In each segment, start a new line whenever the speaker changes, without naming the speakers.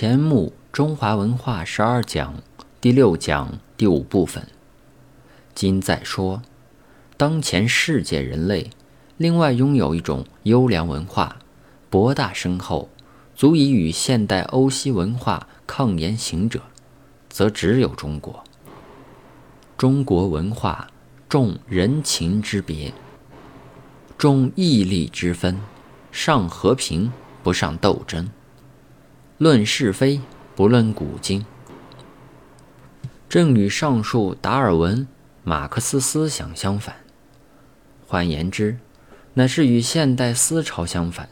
前目中华文化十二讲第六讲第五部分。今再说，当前世界人类，另外拥有一种优良文化，博大深厚，足以与现代欧西文化抗言行者，则只有中国。中国文化重人情之别，重义利之分，尚和平，不上斗争。论是非，不论古今，正与上述达尔文、马克思思想相反。换言之，乃是与现代思潮相反。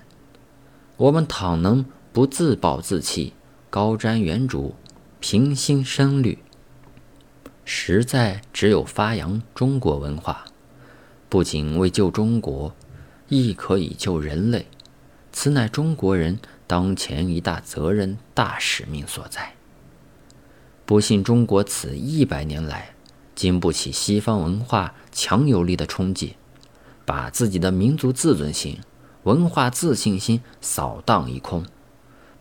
我们倘能不自暴自弃，高瞻远瞩，平心深虑，实在只有发扬中国文化，不仅为救中国，亦可以救人类。此乃中国人。当前一大责任、大使命所在。不信中国此一百年来经不起西方文化强有力的冲击，把自己的民族自尊心、文化自信心扫荡一空，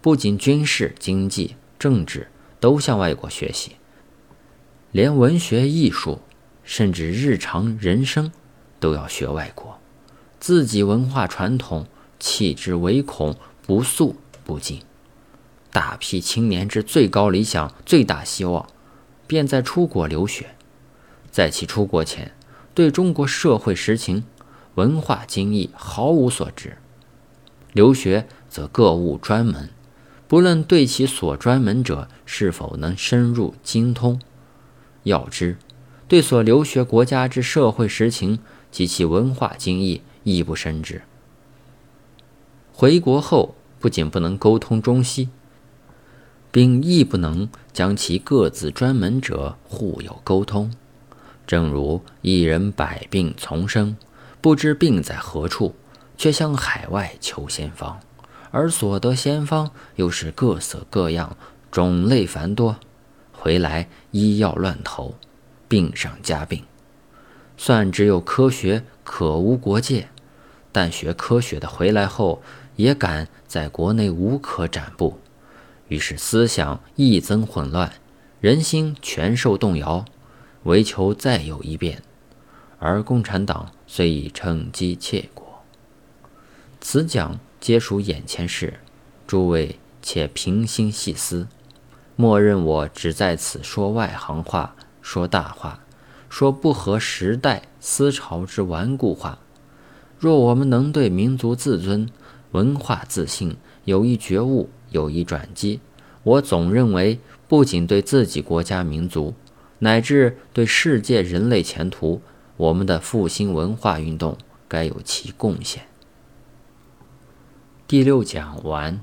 不仅军事、经济、政治都向外国学习，连文学、艺术，甚至日常人生，都要学外国，自己文化传统弃之唯恐。不速不进，大批青年之最高理想、最大希望，便在出国留学。在其出国前，对中国社会实情、文化经义毫无所知；留学则各务专门，不论对其所专门者是否能深入精通。要知，对所留学国家之社会实情及其文化经义亦不深知。回国后，不仅不能沟通中西，并亦不能将其各自专门者互有沟通。正如一人百病丛生，不知病在何处，却向海外求仙方，而所得仙方又是各色各样、种类繁多，回来医药乱投，病上加病。算只有科学可无国界，但学科学的回来后。也敢在国内无可展布，于是思想亦增混乱，人心全受动摇，唯求再有一变。而共产党虽已趁机窃国。此讲皆属眼前事，诸位且平心细思，默认我只在此说外行话，说大话，说不合时代思潮之顽固话。若我们能对民族自尊，文化自信有一觉悟，有一转机。我总认为，不仅对自己国家民族，乃至对世界人类前途，我们的复兴文化运动该有其贡献。第六讲完。